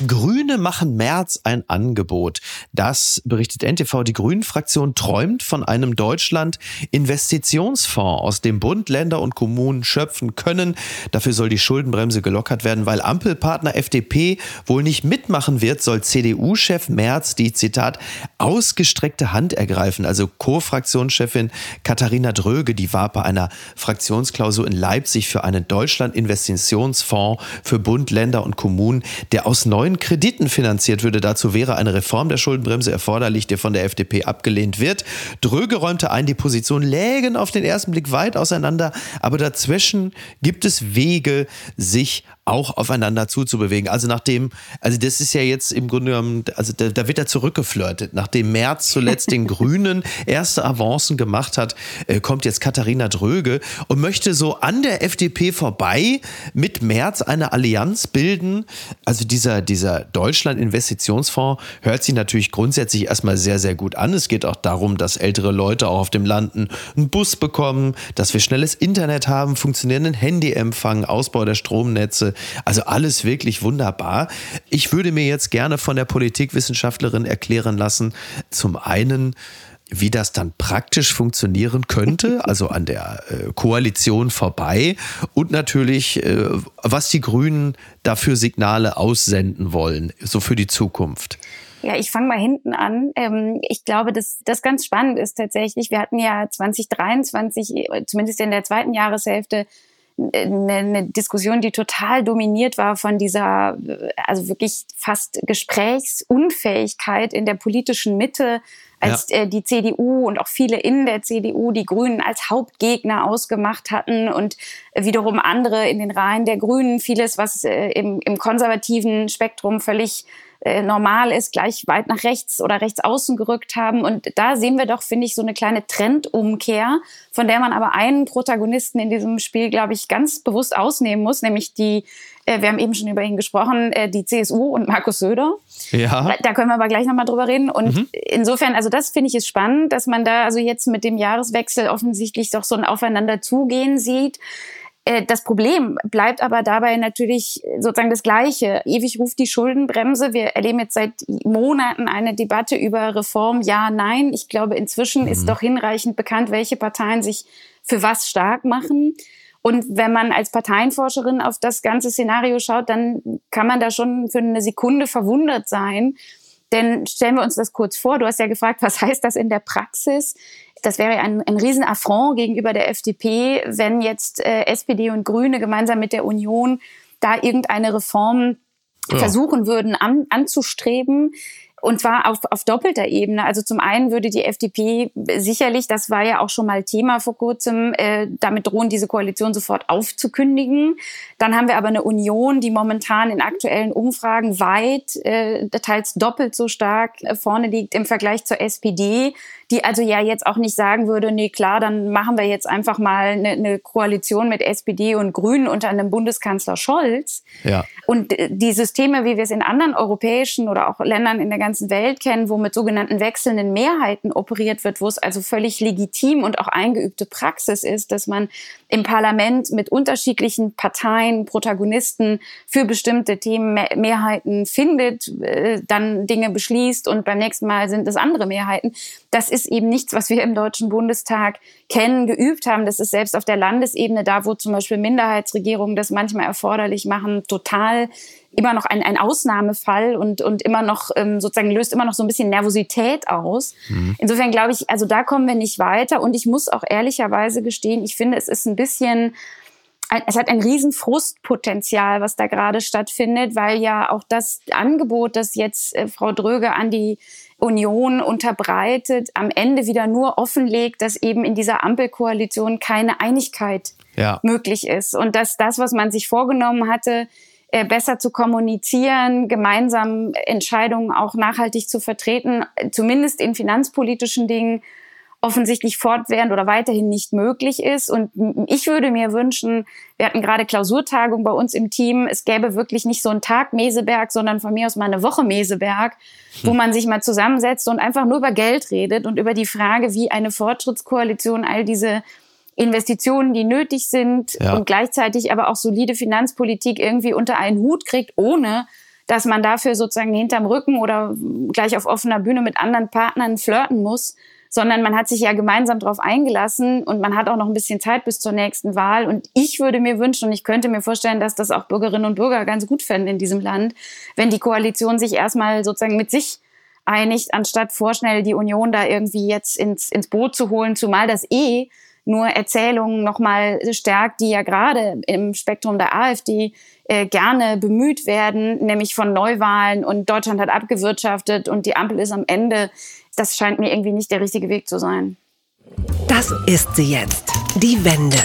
Grüne machen März ein Angebot. Das berichtet NTV. Die Grünen-Fraktion träumt von einem Deutschland-Investitionsfonds, aus dem Bund, Länder und Kommunen schöpfen können. Dafür soll die Schuldenbremse gelockert werden, weil Ampelpartner FDP wohl nicht mitmachen wird, soll CDU-Chef Merz die, Zitat, ausgestreckte Hand ergreifen. Also Co-Fraktionschefin Katharina Dröge, die war bei einer Fraktionsklausur in Leipzig für einen Deutschland-Investitionsfonds für Bund, Länder und Kommunen, der aus neuen neuen Krediten finanziert würde. Dazu wäre eine Reform der Schuldenbremse erforderlich, die von der FDP abgelehnt wird. Dröge räumte ein, die Positionen lägen auf den ersten Blick weit auseinander, aber dazwischen gibt es Wege, sich auch aufeinander zuzubewegen. Also nachdem, also das ist ja jetzt im Grunde genommen, also da, da wird er zurückgeflirtet. Nachdem Merz zuletzt den Grünen erste Avancen gemacht hat, äh, kommt jetzt Katharina Dröge und möchte so an der FDP vorbei mit Merz eine Allianz bilden. Also dieser, dieser Deutschland-Investitionsfonds hört sich natürlich grundsätzlich erstmal sehr, sehr gut an. Es geht auch darum, dass ältere Leute auch auf dem Landen einen Bus bekommen, dass wir schnelles Internet haben, funktionierenden Handyempfang, Ausbau der Stromnetze, also alles wirklich wunderbar. Ich würde mir jetzt gerne von der Politikwissenschaftlerin erklären lassen, zum einen, wie das dann praktisch funktionieren könnte, also an der äh, Koalition vorbei und natürlich, äh, was die Grünen dafür Signale aussenden wollen, so für die Zukunft. Ja, ich fange mal hinten an. Ähm, ich glaube, dass das ganz spannend ist tatsächlich. Wir hatten ja 2023, zumindest in der zweiten Jahreshälfte, eine, eine Diskussion, die total dominiert war von dieser, also wirklich fast Gesprächsunfähigkeit in der politischen Mitte, als ja. äh, die CDU und auch viele in der CDU die Grünen als Hauptgegner ausgemacht hatten und wiederum andere in den Reihen der Grünen vieles, was äh, im, im konservativen Spektrum völlig äh, normal ist, gleich weit nach rechts oder rechts außen gerückt haben. Und da sehen wir doch, finde ich, so eine kleine Trendumkehr, von der man aber einen Protagonisten in diesem Spiel, glaube ich, ganz bewusst ausnehmen muss, nämlich die äh, wir haben eben schon über ihn gesprochen, äh, die CSU und Markus Söder. Ja. Da können wir aber gleich nochmal drüber reden. Und mhm. insofern, also das finde ich ist spannend, dass man da also jetzt mit dem Jahreswechsel offensichtlich doch so ein Aufeinander zugehen sieht. Äh, das Problem bleibt aber dabei natürlich sozusagen das Gleiche. Ewig ruft die Schuldenbremse. Wir erleben jetzt seit Monaten eine Debatte über Reform. Ja, nein. Ich glaube, inzwischen mhm. ist doch hinreichend bekannt, welche Parteien sich für was stark machen. Und wenn man als Parteienforscherin auf das ganze Szenario schaut, dann kann man da schon für eine Sekunde verwundert sein. Denn stellen wir uns das kurz vor. Du hast ja gefragt, was heißt das in der Praxis? Das wäre ein, ein Riesenaffront gegenüber der FDP, wenn jetzt äh, SPD und Grüne gemeinsam mit der Union da irgendeine Reform ja. versuchen würden an, anzustreben, und zwar auf, auf doppelter Ebene. Also zum einen würde die FDP sicherlich, das war ja auch schon mal Thema vor kurzem, äh, damit drohen, diese Koalition sofort aufzukündigen. Dann haben wir aber eine Union, die momentan in aktuellen Umfragen weit, äh, teils doppelt so stark äh, vorne liegt im Vergleich zur SPD die also ja jetzt auch nicht sagen würde, nee klar, dann machen wir jetzt einfach mal eine, eine Koalition mit SPD und Grünen unter einem Bundeskanzler Scholz. Ja. Und die Systeme, wie wir es in anderen europäischen oder auch Ländern in der ganzen Welt kennen, wo mit sogenannten wechselnden Mehrheiten operiert wird, wo es also völlig legitim und auch eingeübte Praxis ist, dass man im Parlament mit unterschiedlichen Parteien, Protagonisten für bestimmte Themen Mehrheiten findet, äh, dann Dinge beschließt und beim nächsten Mal sind es andere Mehrheiten. Das ist eben nichts, was wir im Deutschen Bundestag kennen, geübt haben. Das ist selbst auf der Landesebene, da wo zum Beispiel Minderheitsregierungen das manchmal erforderlich machen, total immer noch ein, ein Ausnahmefall und, und immer noch ähm, sozusagen löst immer noch so ein bisschen Nervosität aus. Mhm. Insofern glaube ich, also da kommen wir nicht weiter. Und ich muss auch ehrlicherweise gestehen, ich finde, es ist ein bisschen es hat ein riesen Frustpotenzial, was da gerade stattfindet, weil ja auch das Angebot, das jetzt äh, Frau Dröge an die Union unterbreitet, am Ende wieder nur offenlegt, dass eben in dieser Ampelkoalition keine Einigkeit ja. möglich ist und dass das, was man sich vorgenommen hatte, äh, besser zu kommunizieren, gemeinsam Entscheidungen auch nachhaltig zu vertreten, zumindest in finanzpolitischen Dingen offensichtlich fortwährend oder weiterhin nicht möglich ist. Und ich würde mir wünschen, wir hatten gerade Klausurtagung bei uns im Team, es gäbe wirklich nicht so einen Tag Meseberg, sondern von mir aus mal eine Woche Meseberg, wo hm. man sich mal zusammensetzt und einfach nur über Geld redet und über die Frage, wie eine Fortschrittskoalition all diese Investitionen, die nötig sind ja. und gleichzeitig aber auch solide Finanzpolitik irgendwie unter einen Hut kriegt, ohne dass man dafür sozusagen hinterm Rücken oder gleich auf offener Bühne mit anderen Partnern flirten muss, sondern man hat sich ja gemeinsam darauf eingelassen und man hat auch noch ein bisschen Zeit bis zur nächsten Wahl. Und ich würde mir wünschen und ich könnte mir vorstellen, dass das auch Bürgerinnen und Bürger ganz gut fänden in diesem Land, wenn die Koalition sich erstmal sozusagen mit sich einigt, anstatt vorschnell die Union da irgendwie jetzt ins, ins Boot zu holen, zumal das eh nur Erzählungen nochmal stärkt, die ja gerade im Spektrum der AfD äh, gerne bemüht werden, nämlich von Neuwahlen und Deutschland hat abgewirtschaftet und die Ampel ist am Ende. Das scheint mir irgendwie nicht der richtige Weg zu sein. Das ist sie jetzt, die Wende.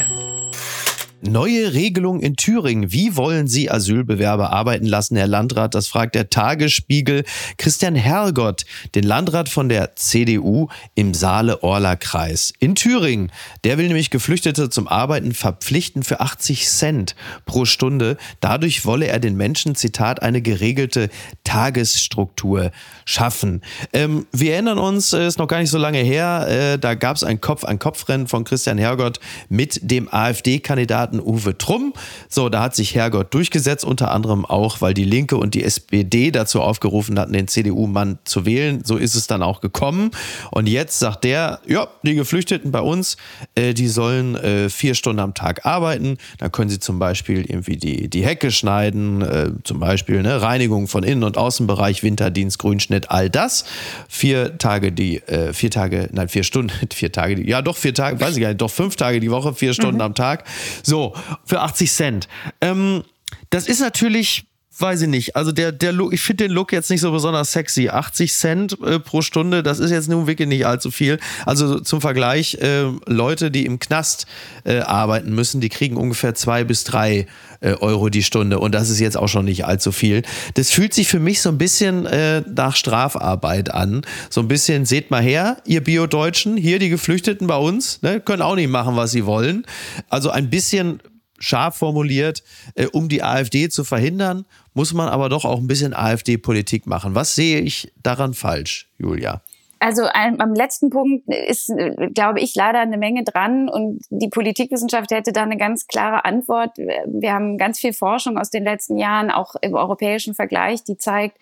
Neue Regelung in Thüringen. Wie wollen Sie Asylbewerber arbeiten lassen, Herr Landrat? Das fragt der Tagesspiegel. Christian Herrgott, den Landrat von der CDU im Saale-Orla-Kreis in Thüringen. Der will nämlich Geflüchtete zum Arbeiten verpflichten für 80 Cent pro Stunde. Dadurch wolle er den Menschen, Zitat, eine geregelte Tagesstruktur schaffen. Ähm, wir erinnern uns, äh, ist noch gar nicht so lange her, äh, da gab es ein Kopf-an-Kopf-Rennen von Christian Herrgott mit dem AfD-Kandidaten Kandidaten Uwe Trumm. So, da hat sich Herrgott durchgesetzt, unter anderem auch, weil die Linke und die SPD dazu aufgerufen hatten, den CDU-Mann zu wählen. So ist es dann auch gekommen. Und jetzt sagt der, ja, die Geflüchteten bei uns, äh, die sollen äh, vier Stunden am Tag arbeiten. Da können sie zum Beispiel irgendwie die, die Hecke schneiden, äh, zum Beispiel ne, Reinigung von Innen- und Außenbereich, Winterdienst, Grünschnitt, all das. Vier Tage die, äh, vier Tage, nein, vier Stunden, vier Tage, die, ja doch, vier Tage, weiß ich gar nicht, doch fünf Tage die Woche, vier Stunden mhm. am Tag. So, für 80 Cent. Ähm, das ist natürlich weiß ich nicht. Also der, der Look, ich finde den Look jetzt nicht so besonders sexy. 80 Cent äh, pro Stunde, das ist jetzt nun wirklich nicht allzu viel. Also zum Vergleich, äh, Leute, die im Knast äh, arbeiten müssen, die kriegen ungefähr zwei bis drei äh, Euro die Stunde. Und das ist jetzt auch schon nicht allzu viel. Das fühlt sich für mich so ein bisschen äh, nach Strafarbeit an. So ein bisschen, seht mal her, ihr Bio-Deutschen, hier die Geflüchteten bei uns, ne, können auch nicht machen, was sie wollen. Also ein bisschen scharf formuliert, äh, um die AfD zu verhindern, muss man aber doch auch ein bisschen AfD-Politik machen. Was sehe ich daran falsch, Julia? Also am letzten Punkt ist, glaube ich, leider eine Menge dran und die Politikwissenschaft hätte da eine ganz klare Antwort. Wir haben ganz viel Forschung aus den letzten Jahren, auch im europäischen Vergleich, die zeigt,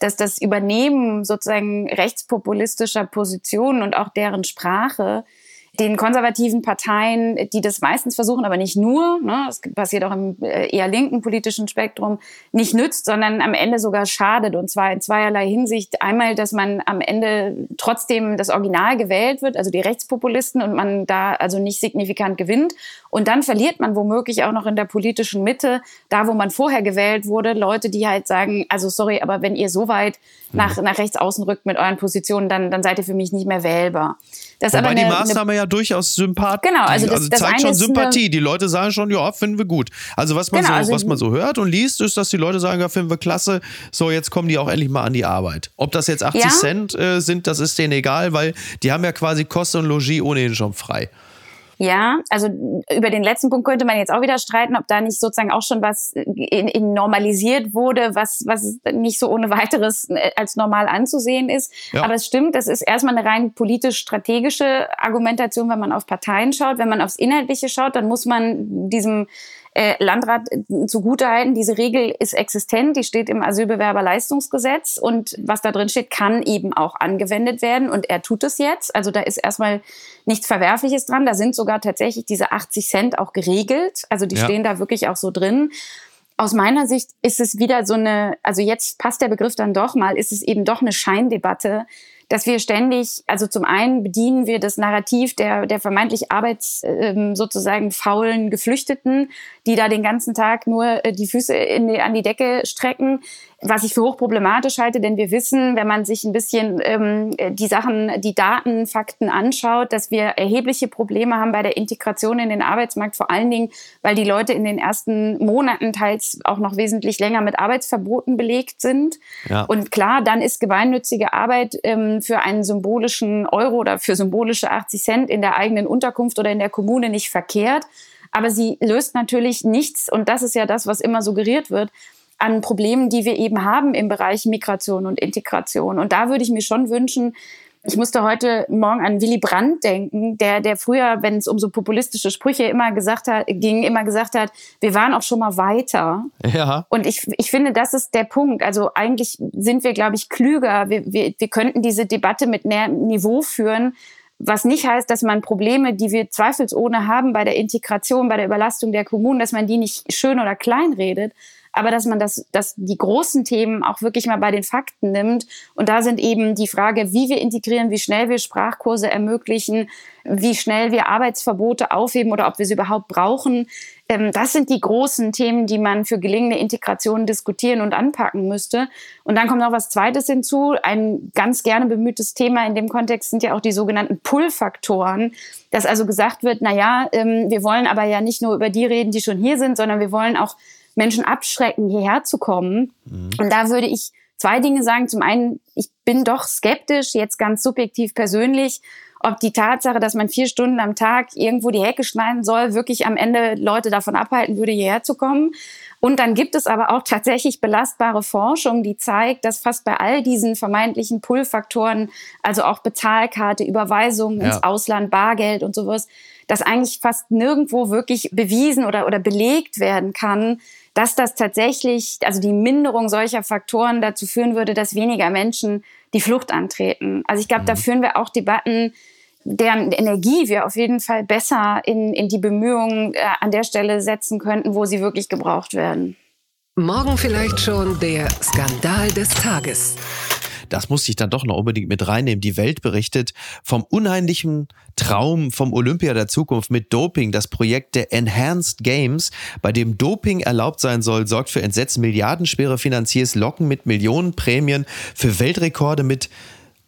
dass das Übernehmen sozusagen rechtspopulistischer Positionen und auch deren Sprache den konservativen Parteien, die das meistens versuchen, aber nicht nur, ne, das passiert auch im äh, eher linken politischen Spektrum, nicht nützt, sondern am Ende sogar schadet. Und zwar in zweierlei Hinsicht. Einmal, dass man am Ende trotzdem das Original gewählt wird, also die Rechtspopulisten, und man da also nicht signifikant gewinnt. Und dann verliert man womöglich auch noch in der politischen Mitte, da wo man vorher gewählt wurde, Leute, die halt sagen, also sorry, aber wenn ihr so weit nach, mhm. nach rechts außen rückt mit euren Positionen, dann, dann seid ihr für mich nicht mehr wählbar. Das Wobei aber eine, die Maßnahme ja durchaus sympathisch. Genau, also das, also das zeigt schon Sympathie. Die Leute sagen schon, ja, finden wir gut. Also was man genau, so, also was man so hört und liest, ist, dass die Leute sagen, ja, finden wir klasse. So, jetzt kommen die auch endlich mal an die Arbeit. Ob das jetzt 80 ja? Cent äh, sind, das ist denen egal, weil die haben ja quasi Kosten und Logis ohnehin schon frei. Ja, also über den letzten Punkt könnte man jetzt auch wieder streiten, ob da nicht sozusagen auch schon was in, in normalisiert wurde, was, was nicht so ohne weiteres äh, als normal anzusehen ist. Ja. Aber es stimmt, das ist erstmal eine rein politisch-strategische Argumentation, wenn man auf Parteien schaut. Wenn man aufs Inhaltliche schaut, dann muss man diesem äh, Landrat äh, zugutehalten, diese Regel ist existent, die steht im Asylbewerberleistungsgesetz und was da drin steht, kann eben auch angewendet werden und er tut es jetzt. Also da ist erstmal nichts Verwerfliches dran. Da sind sogar tatsächlich diese 80 Cent auch geregelt. Also die ja. stehen da wirklich auch so drin aus meiner Sicht ist es wieder so eine, also jetzt passt der Begriff dann doch mal, ist es eben doch eine Scheindebatte, dass wir ständig, also zum einen bedienen wir das Narrativ der, der vermeintlich arbeits ähm, sozusagen faulen Geflüchteten, die da den ganzen Tag nur äh, die Füße die, an die Decke strecken was ich für hochproblematisch halte, denn wir wissen, wenn man sich ein bisschen ähm, die Sachen, die Daten, Fakten anschaut, dass wir erhebliche Probleme haben bei der Integration in den Arbeitsmarkt, vor allen Dingen, weil die Leute in den ersten Monaten teils auch noch wesentlich länger mit Arbeitsverboten belegt sind. Ja. Und klar, dann ist gemeinnützige Arbeit ähm, für einen symbolischen Euro oder für symbolische 80 Cent in der eigenen Unterkunft oder in der Kommune nicht verkehrt. Aber sie löst natürlich nichts, und das ist ja das, was immer suggeriert wird, an Problemen, die wir eben haben im Bereich Migration und Integration. Und da würde ich mir schon wünschen, ich musste heute Morgen an Willy Brandt denken, der, der früher, wenn es um so populistische Sprüche immer gesagt hat, ging, immer gesagt hat, wir waren auch schon mal weiter. Ja. Und ich, ich finde, das ist der Punkt. Also eigentlich sind wir, glaube ich, klüger. Wir, wir, wir könnten diese Debatte mit mehr Niveau führen, was nicht heißt, dass man Probleme, die wir zweifelsohne haben bei der Integration, bei der Überlastung der Kommunen, dass man die nicht schön oder klein redet, aber dass man das, dass die großen Themen auch wirklich mal bei den Fakten nimmt. Und da sind eben die Frage, wie wir integrieren, wie schnell wir Sprachkurse ermöglichen, wie schnell wir Arbeitsverbote aufheben oder ob wir sie überhaupt brauchen. Ähm, das sind die großen Themen, die man für gelingende Integration diskutieren und anpacken müsste. Und dann kommt noch was Zweites hinzu. Ein ganz gerne bemühtes Thema in dem Kontext sind ja auch die sogenannten Pull-Faktoren, dass also gesagt wird, na ja, ähm, wir wollen aber ja nicht nur über die reden, die schon hier sind, sondern wir wollen auch Menschen abschrecken, hierher zu kommen. Mhm. Und da würde ich zwei Dinge sagen. Zum einen, ich bin doch skeptisch, jetzt ganz subjektiv persönlich, ob die Tatsache, dass man vier Stunden am Tag irgendwo die Hecke schneiden soll, wirklich am Ende Leute davon abhalten würde, hierher zu kommen. Und dann gibt es aber auch tatsächlich belastbare Forschung, die zeigt, dass fast bei all diesen vermeintlichen Pull-Faktoren, also auch Bezahlkarte, Überweisungen ja. ins Ausland, Bargeld und sowas, dass eigentlich fast nirgendwo wirklich bewiesen oder, oder belegt werden kann, dass das tatsächlich, also die Minderung solcher Faktoren dazu führen würde, dass weniger Menschen die Flucht antreten. Also ich glaube, mhm. da führen wir auch Debatten, deren Energie wir auf jeden Fall besser in, in die Bemühungen äh, an der Stelle setzen könnten, wo sie wirklich gebraucht werden. Morgen vielleicht schon der Skandal des Tages. Das musste ich dann doch noch unbedingt mit reinnehmen. Die Welt berichtet vom unheimlichen Traum vom Olympia der Zukunft mit Doping. Das Projekt der Enhanced Games, bei dem Doping erlaubt sein soll, sorgt für Entsetzen. Milliardenschwere Finanziers locken mit Millionenprämien für Weltrekorde mit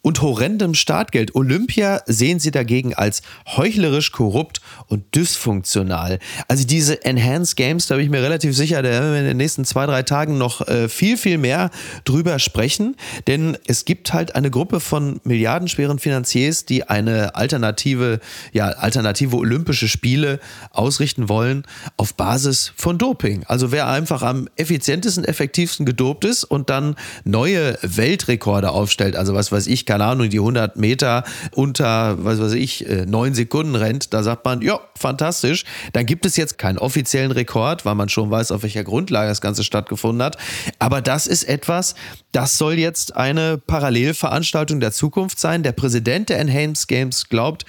und horrendem Startgeld. Olympia sehen sie dagegen als heuchlerisch, korrupt und dysfunktional. Also diese Enhanced Games, da bin ich mir relativ sicher, da werden wir in den nächsten zwei, drei Tagen noch äh, viel, viel mehr drüber sprechen. Denn es gibt halt eine Gruppe von milliardenschweren Finanziers, die eine alternative, ja, alternative Olympische Spiele ausrichten wollen auf Basis von Doping. Also wer einfach am effizientesten, effektivsten gedopt ist und dann neue Weltrekorde aufstellt, also was weiß ich, keine Ahnung, die 100 Meter unter, was weiß ich, äh, neun Sekunden rennt, da sagt man, ja, fantastisch. Dann gibt es jetzt keinen offiziellen Rekord, weil man schon weiß, auf welcher Grundlage das Ganze stattgefunden hat. Aber das ist etwas, das soll jetzt eine Parallelveranstaltung der Zukunft sein. Der Präsident der Enhanced Games glaubt,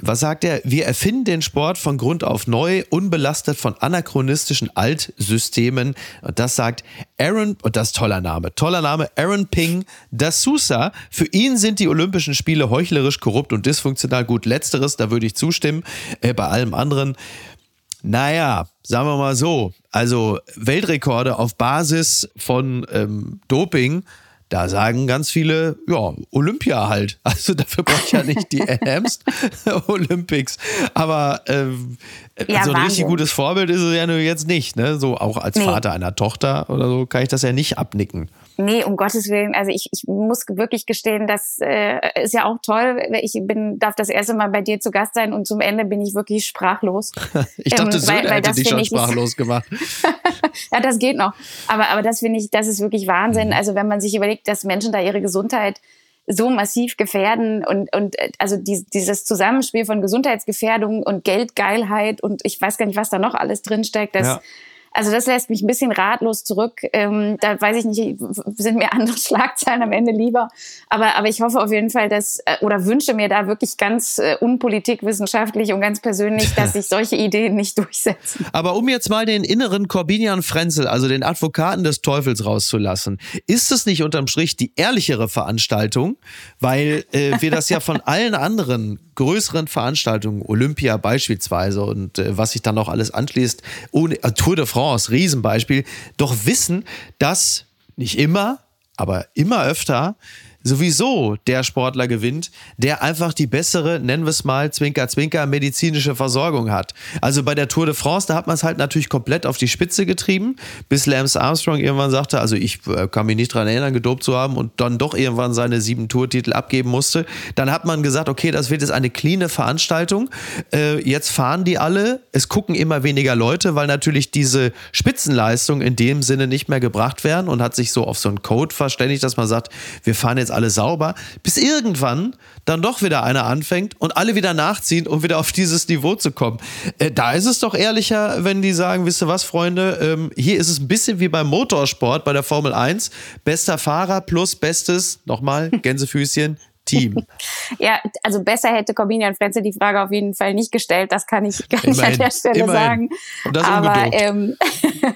was sagt er? Wir erfinden den Sport von Grund auf neu, unbelastet von anachronistischen Altsystemen. Und das sagt Aaron, und das ist toller Name, toller Name, Aaron Ping D'Souza. Für ihn sind die Olympischen Spiele heuchlerisch, korrupt und dysfunktional. Gut, letzteres, da würde ich zustimmen. Äh, bei allem anderen, naja, sagen wir mal so, also Weltrekorde auf Basis von ähm, Doping, da sagen ganz viele, ja, Olympia halt. Also dafür brauche ich ja nicht die Enhanced Olympics. Aber ähm, ja, so ein richtig gutes Vorbild ist es ja nur jetzt nicht. Ne? So auch als nee. Vater einer Tochter oder so kann ich das ja nicht abnicken. Nee, um Gottes Willen. Also ich, ich muss wirklich gestehen, das äh, ist ja auch toll. Ich bin, darf das erste Mal bei dir zu Gast sein und zum Ende bin ich wirklich sprachlos. ich dachte, ähm, Söder weil, hätte dich schon sprachlos gemacht. ja, das geht noch. Aber, aber das finde ich, das ist wirklich Wahnsinn. Mhm. Also wenn man sich überlegt, dass Menschen da ihre Gesundheit so massiv gefährden und, und äh, also die, dieses Zusammenspiel von Gesundheitsgefährdung und Geldgeilheit und ich weiß gar nicht, was da noch alles drinsteckt, das ja also das lässt mich ein bisschen ratlos zurück. Ähm, da weiß ich nicht, sind mir andere Schlagzeilen am Ende lieber. Aber, aber ich hoffe auf jeden Fall, dass, äh, oder wünsche mir da wirklich ganz äh, unpolitikwissenschaftlich und ganz persönlich, dass sich solche Ideen nicht durchsetzen. Aber um jetzt mal den inneren Corbinian Frenzel, also den Advokaten des Teufels rauszulassen, ist es nicht unterm Strich die ehrlichere Veranstaltung, weil äh, wir das ja von allen anderen größeren Veranstaltungen, Olympia beispielsweise und äh, was sich dann noch alles anschließt, ohne, äh, Tour de France, Riesenbeispiel, doch wissen, dass nicht immer, aber immer öfter sowieso der Sportler gewinnt, der einfach die bessere, nennen wir es mal, Zwinker, Zwinker, medizinische Versorgung hat. Also bei der Tour de France, da hat man es halt natürlich komplett auf die Spitze getrieben, bis Lance Armstrong irgendwann sagte, also ich äh, kann mich nicht daran erinnern, gedopt zu haben und dann doch irgendwann seine sieben Tourtitel abgeben musste. Dann hat man gesagt, okay, das wird jetzt eine cleane Veranstaltung. Äh, jetzt fahren die alle, es gucken immer weniger Leute, weil natürlich diese Spitzenleistungen in dem Sinne nicht mehr gebracht werden und hat sich so auf so einen Code verständigt, dass man sagt, wir fahren jetzt alle sauber, bis irgendwann dann doch wieder einer anfängt und alle wieder nachziehen, um wieder auf dieses Niveau zu kommen. Äh, da ist es doch ehrlicher, wenn die sagen, wisst ihr was, Freunde, ähm, hier ist es ein bisschen wie beim Motorsport, bei der Formel 1. Bester Fahrer plus bestes, nochmal, Gänsefüßchen, Team. ja, also besser hätte Corbinian Frenzel die Frage auf jeden Fall nicht gestellt, das kann ich, kann ich an der Stelle immerhin. sagen. Aber, ähm,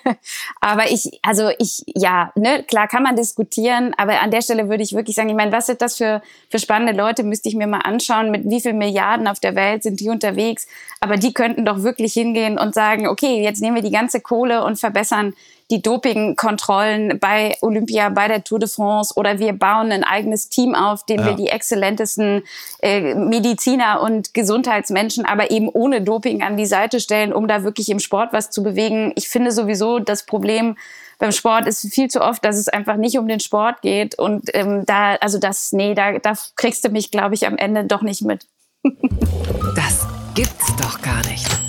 aber ich, also ich, ja, ne, klar kann man diskutieren, aber an der Stelle würde ich wirklich sagen, ich meine, was sind das für, für spannende Leute, müsste ich mir mal anschauen, mit wie vielen Milliarden auf der Welt sind die unterwegs, aber die könnten doch wirklich hingehen und sagen, okay, jetzt nehmen wir die ganze Kohle und verbessern die Dopingkontrollen bei Olympia, bei der Tour de France oder wir bauen ein eigenes Team auf, dem ja. wir die exzellentesten äh, Mediziner und Gesundheitsmenschen, aber eben ohne Doping an die Seite stellen, um da wirklich im Sport was zu bewegen. Ich finde sowieso das Problem, beim Sport ist viel zu oft, dass es einfach nicht um den Sport geht. Und ähm, da, also das, nee, da, da kriegst du mich, glaube ich, am Ende doch nicht mit. das gibt's doch gar nicht.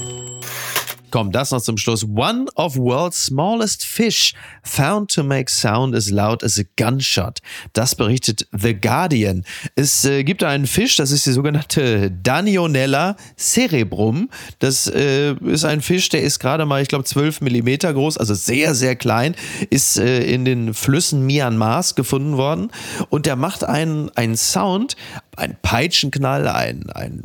Komm, das noch zum Schluss. One of world's smallest fish found to make sound as loud as a gunshot. Das berichtet The Guardian. Es äh, gibt einen Fisch, das ist die sogenannte Danionella cerebrum. Das äh, ist ein Fisch, der ist gerade mal, ich glaube, 12 Millimeter groß, also sehr, sehr klein, ist äh, in den Flüssen Myanmars gefunden worden und der macht einen, einen Sound, einen Peitschenknall, einen, einen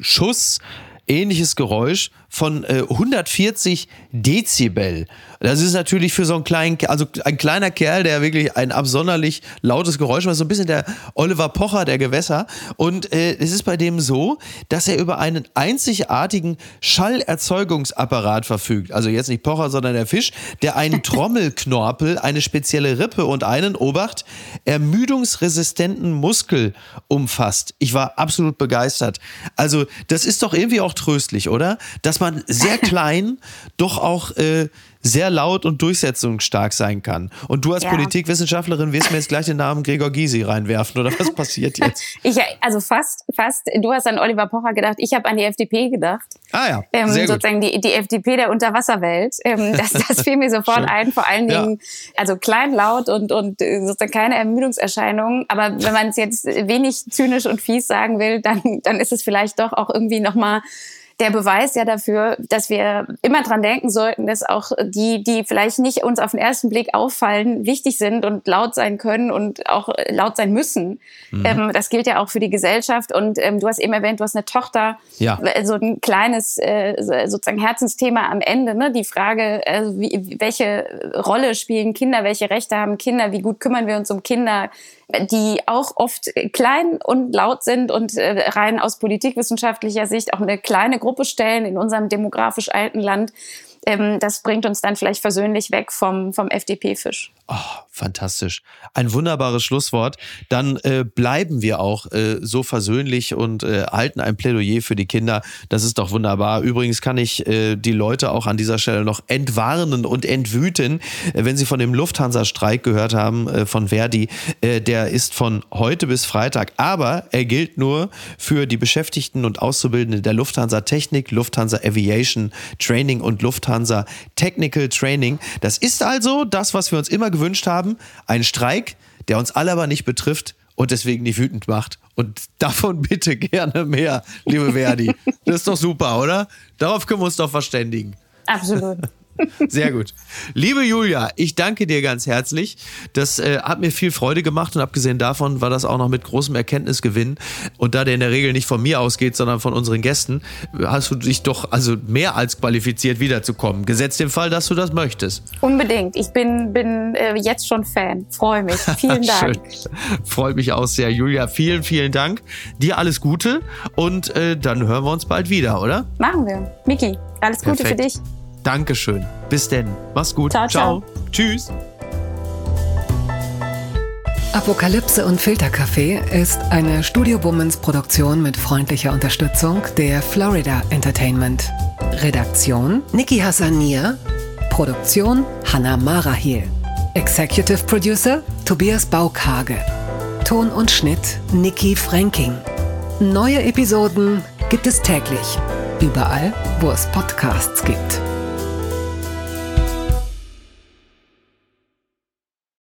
Schuss, ähnliches Geräusch von äh, 140 Dezibel. Das ist natürlich für so einen kleinen, also ein kleiner Kerl, der wirklich ein absonderlich lautes Geräusch macht, so ein bisschen der Oliver Pocher der Gewässer. Und äh, es ist bei dem so, dass er über einen einzigartigen Schallerzeugungsapparat verfügt. Also jetzt nicht Pocher, sondern der Fisch, der einen Trommelknorpel, eine spezielle Rippe und einen, Obacht, ermüdungsresistenten Muskel umfasst. Ich war absolut begeistert. Also das ist doch irgendwie auch tröstlich, oder? Dass man sehr klein doch auch äh, sehr laut und durchsetzungsstark sein kann. Und du als ja. Politikwissenschaftlerin wirst mir jetzt gleich den Namen Gregor Gysi reinwerfen, oder was passiert jetzt? ich, also fast, fast. Du hast an Oliver Pocher gedacht, ich habe an die FDP gedacht. Ah ja, ähm, sehr sozusagen gut. Die, die FDP der Unterwasserwelt. Ähm, das, das fiel mir sofort ein, vor allen Dingen, ja. also klein, laut und, und sozusagen keine Ermüdungserscheinungen. Aber wenn man es jetzt wenig zynisch und fies sagen will, dann, dann ist es vielleicht doch auch irgendwie nochmal der Beweis ja dafür, dass wir immer dran denken sollten, dass auch die, die vielleicht nicht uns auf den ersten Blick auffallen, wichtig sind und laut sein können und auch laut sein müssen. Mhm. Ähm, das gilt ja auch für die Gesellschaft. Und ähm, du hast eben erwähnt, du hast eine Tochter, ja. so ein kleines äh, sozusagen Herzensthema am Ende. Ne? Die Frage, äh, wie, welche Rolle spielen Kinder, welche Rechte haben Kinder, wie gut kümmern wir uns um Kinder? Die auch oft klein und laut sind und äh, rein aus politikwissenschaftlicher Sicht auch eine kleine Gruppe stellen in unserem demografisch alten Land. Ähm, das bringt uns dann vielleicht versöhnlich weg vom, vom FDP-Fisch. Oh, fantastisch. Ein wunderbares Schlusswort. Dann äh, bleiben wir auch äh, so versöhnlich und äh, halten ein Plädoyer für die Kinder. Das ist doch wunderbar. Übrigens kann ich äh, die Leute auch an dieser Stelle noch entwarnen und entwüten, äh, wenn sie von dem Lufthansa-Streik gehört haben äh, von Verdi. der ist von heute bis Freitag, aber er gilt nur für die Beschäftigten und Auszubildenden der Lufthansa Technik, Lufthansa Aviation Training und Lufthansa Technical Training. Das ist also das, was wir uns immer gewünscht haben. Ein Streik, der uns alle aber nicht betrifft und deswegen nicht wütend macht. Und davon bitte gerne mehr, liebe Verdi. Das ist doch super, oder? Darauf können wir uns doch verständigen. Absolut. Sehr gut. Liebe Julia, ich danke dir ganz herzlich. Das äh, hat mir viel Freude gemacht und abgesehen davon war das auch noch mit großem Erkenntnisgewinn. Und da der in der Regel nicht von mir ausgeht, sondern von unseren Gästen, hast du dich doch also mehr als qualifiziert wiederzukommen. Gesetzt dem Fall, dass du das möchtest. Unbedingt. Ich bin, bin äh, jetzt schon Fan. Freue mich. Vielen Dank. Freut mich auch sehr, Julia. Vielen, vielen Dank. Dir alles Gute und äh, dann hören wir uns bald wieder, oder? Machen wir. Miki, alles Gute Perfekt. für dich. Dankeschön. Bis denn. Mach's gut. Ciao, ciao. Tschüss. Apokalypse und Filterkaffee ist eine Studio Womans Produktion mit freundlicher Unterstützung der Florida Entertainment. Redaktion Niki Hassania. Produktion Hannah Marahil. Executive Producer Tobias Baukage. Ton und Schnitt Niki Franking. Neue Episoden gibt es täglich. Überall, wo es Podcasts gibt.